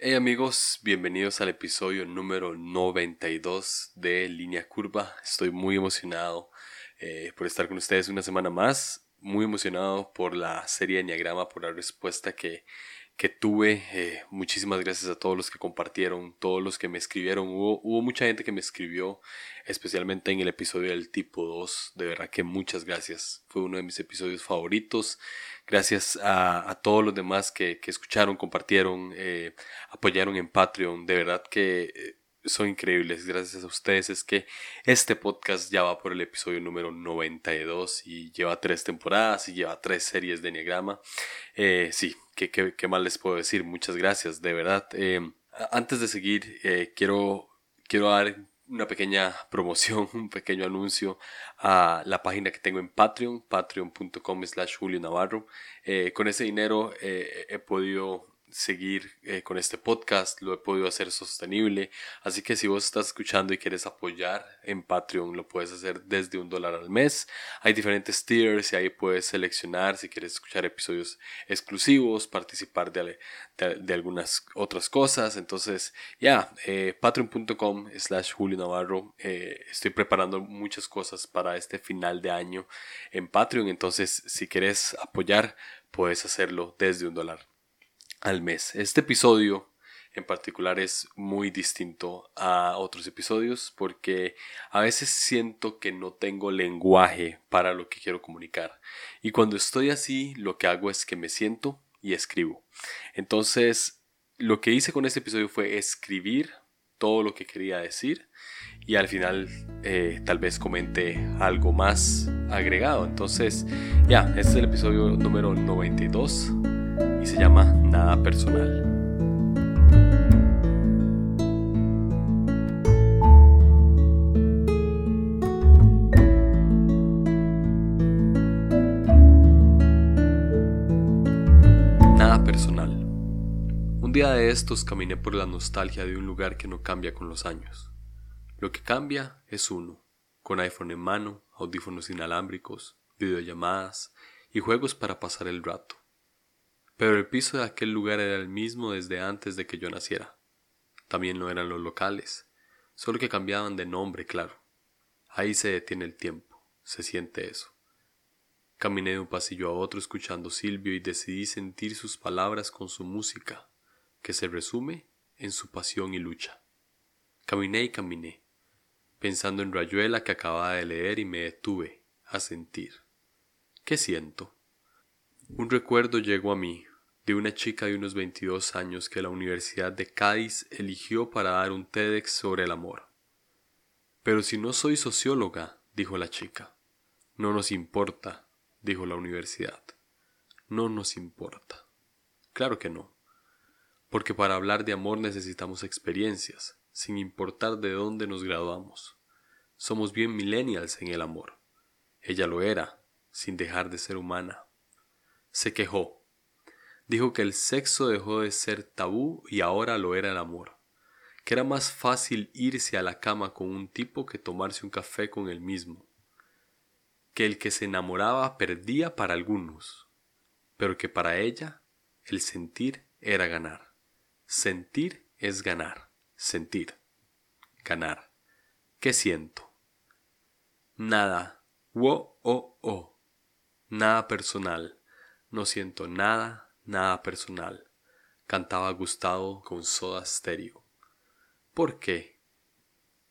Hey amigos, bienvenidos al episodio número 92 de Línea Curva. Estoy muy emocionado eh, por estar con ustedes una semana más. Muy emocionado por la serie de Enneagrama, por la respuesta que, que tuve. Eh, muchísimas gracias a todos los que compartieron, todos los que me escribieron. Hubo, hubo mucha gente que me escribió, especialmente en el episodio del tipo 2. De verdad que muchas gracias. Fue uno de mis episodios favoritos. Gracias a, todos los demás que, que escucharon, compartieron, eh, apoyaron en Patreon. De verdad que eh, son increíbles. Gracias a ustedes es que este podcast ya va por el episodio número 92 y lleva tres temporadas y lleva tres series de Enneagrama. Sí, ¿qué, qué, más les puedo decir? Muchas gracias, de verdad. Eh, antes de seguir, eh, quiero, quiero dar una pequeña promoción, un pequeño anuncio a la página que tengo en Patreon, patreon.com slash Julio Navarro. Eh, con ese dinero eh, he podido seguir eh, con este podcast, lo he podido hacer sostenible. Así que si vos estás escuchando y quieres apoyar en Patreon, lo puedes hacer desde un dólar al mes. Hay diferentes tiers y ahí puedes seleccionar si quieres escuchar episodios exclusivos, participar de, de, algunas otras cosas. Entonces, ya, eh, patreon.com slash Julio Navarro. Eh, estoy preparando muchas cosas para este final de año en Patreon. Entonces, si quieres apoyar, puedes hacerlo desde un dólar al mes. Este episodio en particular es muy distinto a otros episodios porque a veces siento que no tengo lenguaje para lo que quiero comunicar. Y cuando estoy así, lo que hago es que me siento y escribo. Entonces, lo que hice con este episodio fue escribir todo lo que quería decir y al final eh, tal vez comente algo más agregado. Entonces, ya, este es el episodio número 92 y se llama Nada Personal. Nada personal. Un día de estos caminé por la nostalgia de un lugar que no cambia con los años. Lo que cambia es uno, con iPhone en mano, audífonos inalámbricos, videollamadas y juegos para pasar el rato. Pero el piso de aquel lugar era el mismo desde antes de que yo naciera. También lo eran los locales, solo que cambiaban de nombre, claro. Ahí se detiene el tiempo, se siente eso. Caminé de un pasillo a otro escuchando Silvio y decidí sentir sus palabras con su música, que se resume en su pasión y lucha. Caminé y caminé, pensando en Rayuela que acababa de leer y me detuve a sentir. ¿Qué siento? Un recuerdo llegó a mí de una chica de unos 22 años que la Universidad de Cádiz eligió para dar un TEDx sobre el amor. Pero si no soy socióloga, dijo la chica. No nos importa, dijo la universidad. No nos importa. Claro que no. Porque para hablar de amor necesitamos experiencias, sin importar de dónde nos graduamos. Somos bien millennials en el amor. Ella lo era, sin dejar de ser humana. Se quejó. Dijo que el sexo dejó de ser tabú y ahora lo era el amor. Que era más fácil irse a la cama con un tipo que tomarse un café con el mismo. Que el que se enamoraba perdía para algunos, pero que para ella el sentir era ganar. Sentir es ganar. Sentir. Ganar. ¿Qué siento? Nada. Wo o o. Nada personal. No siento nada, nada personal. Cantaba Gustavo con Soda Stereo. ¿Por qué?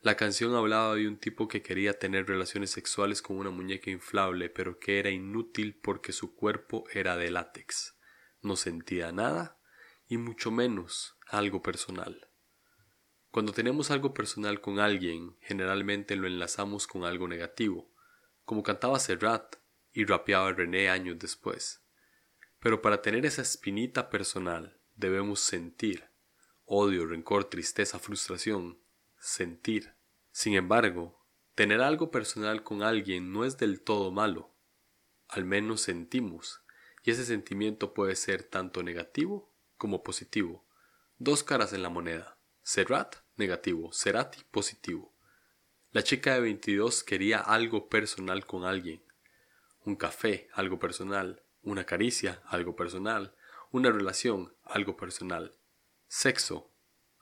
La canción hablaba de un tipo que quería tener relaciones sexuales con una muñeca inflable, pero que era inútil porque su cuerpo era de látex. No sentía nada y mucho menos algo personal. Cuando tenemos algo personal con alguien, generalmente lo enlazamos con algo negativo, como cantaba Serrat y rapeaba René años después. Pero para tener esa espinita personal, debemos sentir odio, rencor, tristeza, frustración, sentir. Sin embargo, tener algo personal con alguien no es del todo malo. Al menos sentimos, y ese sentimiento puede ser tanto negativo como positivo. Dos caras en la moneda. Serrat, negativo. Serati, positivo. La chica de 22 quería algo personal con alguien. Un café, algo personal. Una caricia, algo personal. Una relación, algo personal. Sexo,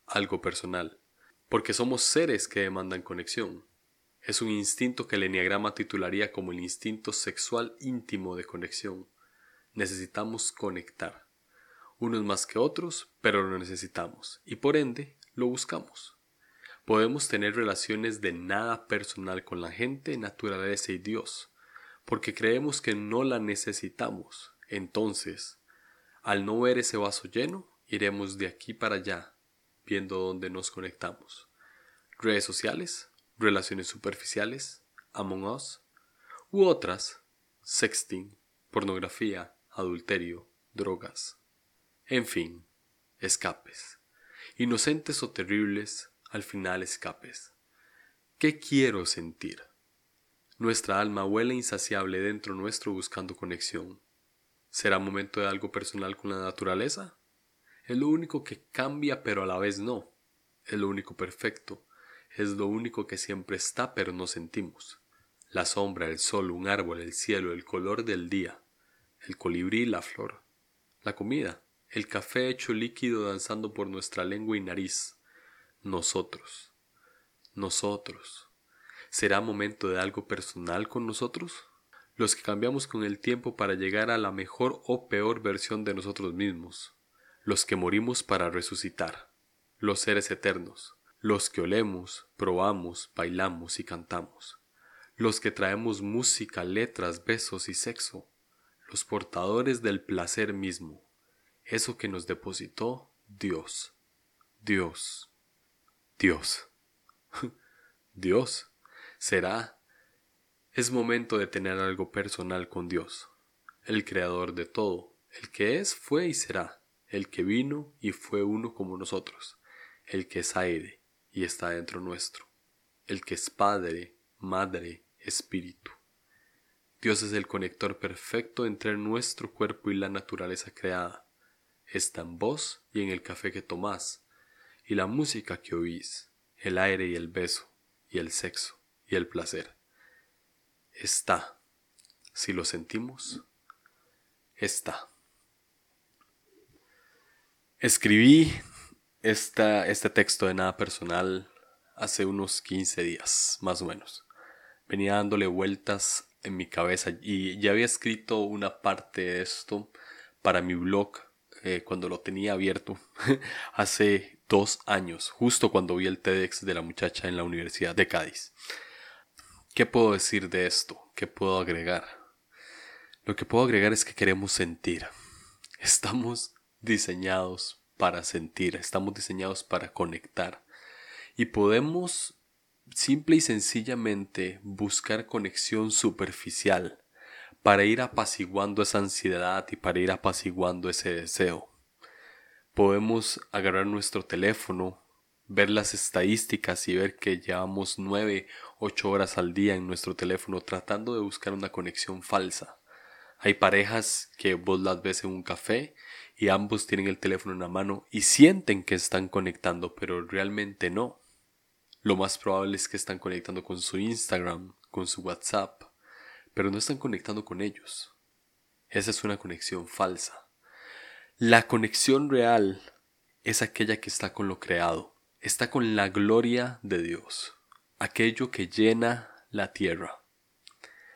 algo personal, porque somos seres que demandan conexión. Es un instinto que el enneagrama titularía como el instinto sexual íntimo de conexión. Necesitamos conectar. Unos más que otros, pero lo necesitamos, y por ende lo buscamos. Podemos tener relaciones de nada personal con la gente, naturaleza y Dios, porque creemos que no la necesitamos. Entonces, al no ver ese vaso lleno, Iremos de aquí para allá, viendo dónde nos conectamos. Redes sociales, relaciones superficiales, Among Us, u otras, sexting, pornografía, adulterio, drogas. En fin, escapes. Inocentes o terribles, al final escapes. ¿Qué quiero sentir? Nuestra alma huele insaciable dentro nuestro buscando conexión. ¿Será momento de algo personal con la naturaleza? Es lo único que cambia pero a la vez no. Es lo único perfecto. Es lo único que siempre está pero no sentimos. La sombra, el sol, un árbol, el cielo, el color del día, el colibrí, la flor, la comida, el café hecho líquido danzando por nuestra lengua y nariz. Nosotros. Nosotros. ¿Será momento de algo personal con nosotros? Los que cambiamos con el tiempo para llegar a la mejor o peor versión de nosotros mismos. Los que morimos para resucitar, los seres eternos, los que olemos, probamos, bailamos y cantamos, los que traemos música, letras, besos y sexo, los portadores del placer mismo, eso que nos depositó Dios, Dios, Dios, Dios, será, es momento de tener algo personal con Dios, el creador de todo, el que es, fue y será el que vino y fue uno como nosotros, el que es aire y está dentro nuestro, el que es Padre, Madre, Espíritu. Dios es el conector perfecto entre nuestro cuerpo y la naturaleza creada. Está en vos y en el café que tomás, y la música que oís, el aire y el beso, y el sexo y el placer. Está, si lo sentimos, está. Escribí esta, este texto de nada personal hace unos 15 días, más o menos. Venía dándole vueltas en mi cabeza y ya había escrito una parte de esto para mi blog eh, cuando lo tenía abierto hace dos años, justo cuando vi el TEDx de la muchacha en la Universidad de Cádiz. ¿Qué puedo decir de esto? ¿Qué puedo agregar? Lo que puedo agregar es que queremos sentir. Estamos diseñados para sentir, estamos diseñados para conectar. Y podemos simple y sencillamente buscar conexión superficial para ir apaciguando esa ansiedad y para ir apaciguando ese deseo. Podemos agarrar nuestro teléfono, ver las estadísticas y ver que llevamos 9, 8 horas al día en nuestro teléfono tratando de buscar una conexión falsa. Hay parejas que vos las ves en un café y ambos tienen el teléfono en la mano y sienten que están conectando, pero realmente no. Lo más probable es que están conectando con su Instagram, con su WhatsApp, pero no están conectando con ellos. Esa es una conexión falsa. La conexión real es aquella que está con lo creado, está con la gloria de Dios, aquello que llena la tierra.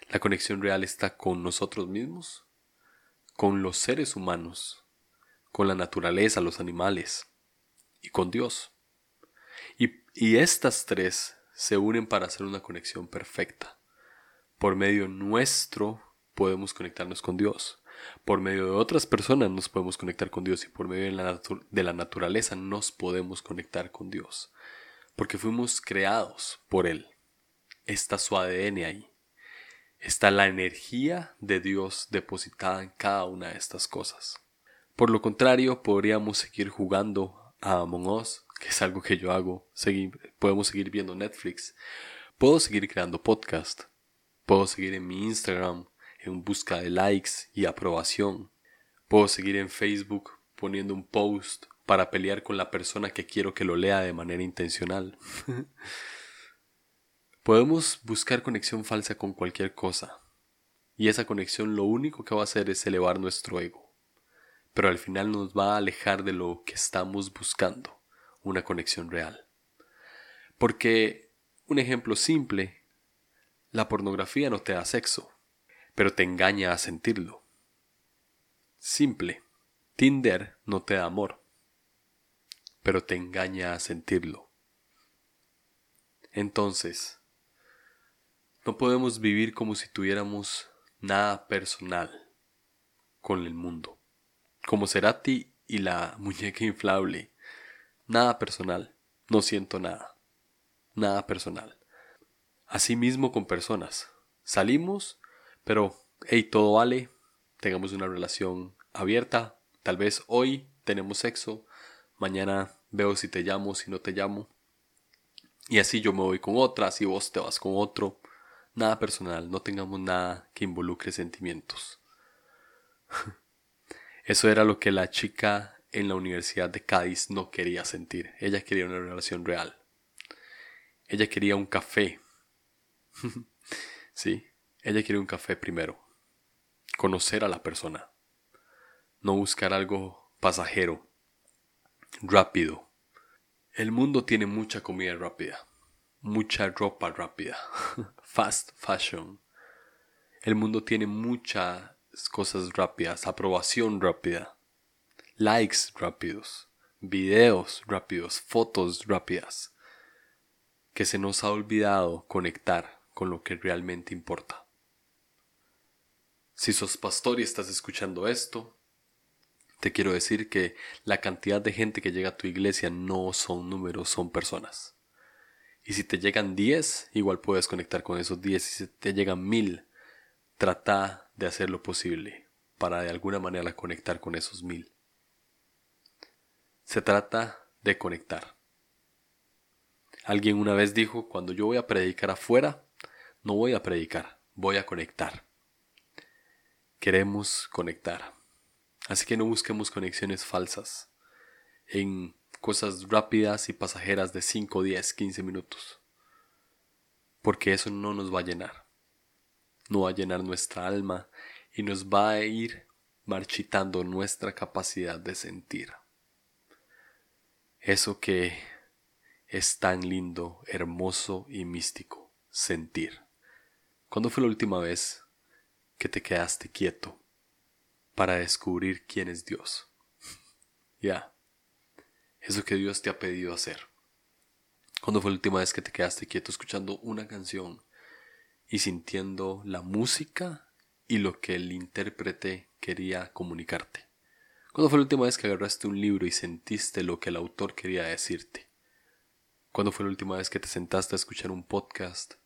La conexión real está con nosotros mismos, con los seres humanos, con la naturaleza, los animales y con Dios. Y, y estas tres se unen para hacer una conexión perfecta. Por medio nuestro podemos conectarnos con Dios. Por medio de otras personas nos podemos conectar con Dios y por medio de la, naturaleza nos podemos conectar con Dios. Porque fuimos creados por Él. Está su ADN ahí. Está la energía de Dios depositada en cada una de estas cosas. Por lo contrario, podríamos seguir jugando a Among Us, que es algo que yo hago. podemos seguir viendo Netflix. Puedo seguir creando podcast. Puedo seguir en mi Instagram en busca de likes y aprobación. Puedo seguir en Facebook poniendo un post para pelear con la persona que quiero que lo lea de manera intencional. Podemos buscar conexión falsa con cualquier cosa. Y esa conexión lo único que va a hacer es elevar nuestro ego pero al final nos va a alejar de lo que estamos buscando, una conexión real. Porque, un ejemplo simple, la pornografía no te da sexo, pero te engaña a sentirlo. Simple, Tinder no te da amor, pero te engaña a sentirlo. Entonces, no podemos vivir como si tuviéramos nada personal con el mundo. Como Cerati y la muñeca inflable. Nada personal. No siento nada. Nada personal. Asimismo con personas. Salimos, pero, hey, todo vale. Tengamos una relación abierta. Tal vez hoy tenemos sexo. Mañana veo si te llamo, si no te llamo. Y así yo me voy con otra, así vos te vas con otro. Nada personal, no tengamos nada que involucre sentimientos. Eso era lo que la chica en la Universidad de Cádiz no quería sentir. Ella quería una relación real. Ella quería un café. sí, ella quería un café primero. Conocer a la persona. No buscar algo pasajero, rápido. El mundo tiene mucha comida rápida, mucha ropa rápida, fast fashion. El mundo tiene mucha cosas rápidas, aprobación rápida, likes rápidos, videos rápidos, fotos rápidas, que se nos ha olvidado conectar con lo que realmente importa. Si sos pastor y estás escuchando esto, te quiero decir que la cantidad de gente que llega a tu iglesia no son números, son personas. Y si te llegan 10, igual puedes conectar con esos 10. Y si te llegan 1000, trata de hacer lo posible para de alguna manera conectar con esos mil. Se trata de conectar. Alguien una vez dijo, cuando yo voy a predicar afuera, no voy a predicar, voy a conectar. Queremos conectar. Así que no busquemos conexiones falsas en cosas rápidas y pasajeras de 5, 10, 15 minutos. Porque eso no nos va a llenar no va a llenar nuestra alma y nos va a ir marchitando nuestra capacidad de sentir. Eso que es tan lindo, hermoso y místico, sentir. ¿Cuándo fue la última vez que te quedaste quieto para descubrir quién es Dios? Ya, eso que Dios te ha pedido hacer. ¿Cuándo fue la última vez que te quedaste quieto escuchando una canción y sintiendo la música y lo que el intérprete quería comunicarte. ¿Cuándo fue la última vez que agarraste un libro y sentiste lo que el autor quería decirte? ¿Cuándo fue la última vez que te sentaste a escuchar un podcast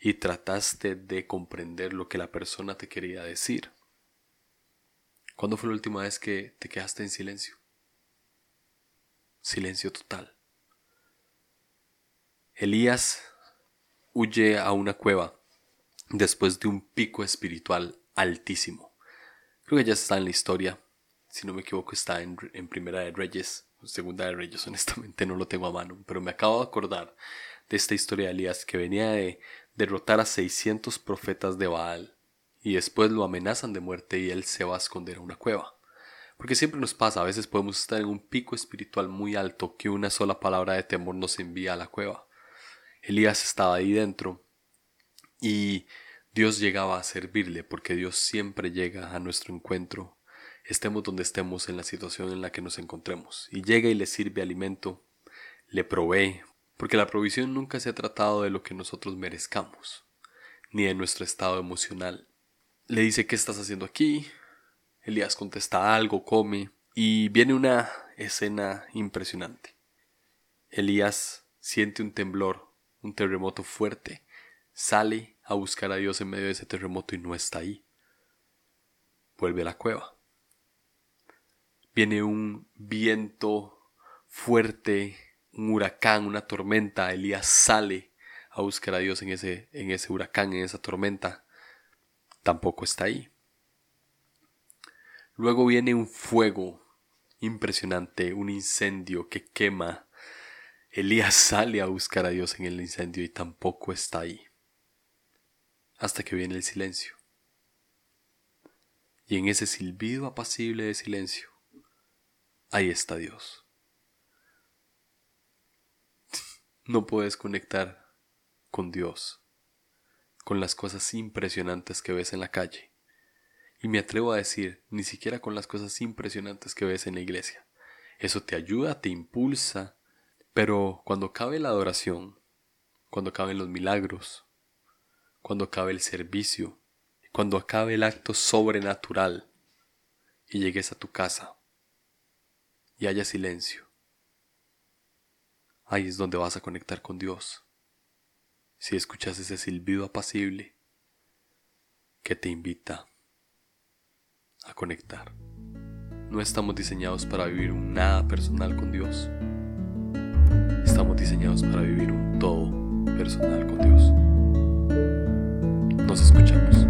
y trataste de comprender lo que la persona te quería decir? ¿Cuándo fue la última vez que te quedaste en silencio? Silencio total. Elías huye a una cueva después de un pico espiritual altísimo. Creo que ya está en la historia. Si no me equivoco, está en, Primera de Reyes. Segunda de Reyes, honestamente no lo tengo a mano. Pero me acabo de acordar de esta historia de Elías que venía de derrotar a 600 profetas de Baal. Y después lo amenazan de muerte y él se va a esconder a una cueva. Porque siempre nos pasa, a veces podemos estar en un pico espiritual muy alto que una sola palabra de temor nos envía a la cueva. Elías estaba ahí dentro y Dios llegaba a servirle porque Dios siempre llega a nuestro encuentro, estemos donde estemos en la situación en la que nos encontremos, y llega y le sirve alimento, le provee, porque la provisión nunca se ha tratado de lo que nosotros merezcamos, ni de nuestro estado emocional. Le dice, ¿qué estás haciendo aquí? Elías contesta algo, come, y viene una escena impresionante. Elías siente un temblor, un terremoto fuerte, Sale a buscar a Dios en medio de ese terremoto y no está ahí. Vuelve a la cueva. Viene un viento fuerte, un huracán, una tormenta. Elías sale a buscar a Dios en ese, en ese huracán, en esa tormenta. Tampoco está ahí. Luego viene un fuego impresionante, un incendio que quema. Elías sale a buscar a Dios en el incendio y tampoco está ahí hasta que viene el silencio. Y en ese silbido apacible de silencio, ahí está Dios. No puedes conectar con Dios, con las cosas impresionantes que ves en la calle. Y me atrevo a decir, ni siquiera con las cosas impresionantes que ves en la iglesia. Eso te ayuda, te impulsa, pero cuando cabe la adoración, cuando caben los milagros, cuando acabe el servicio, cuando acabe el acto sobrenatural y llegues a tu casa y haya silencio, ahí es donde vas a conectar con Dios. Si escuchas ese silbido apacible que te invita a conectar. No estamos diseñados para vivir un nada personal con Dios. Estamos diseñados para vivir un todo personal con Dios. Nos escuchamos.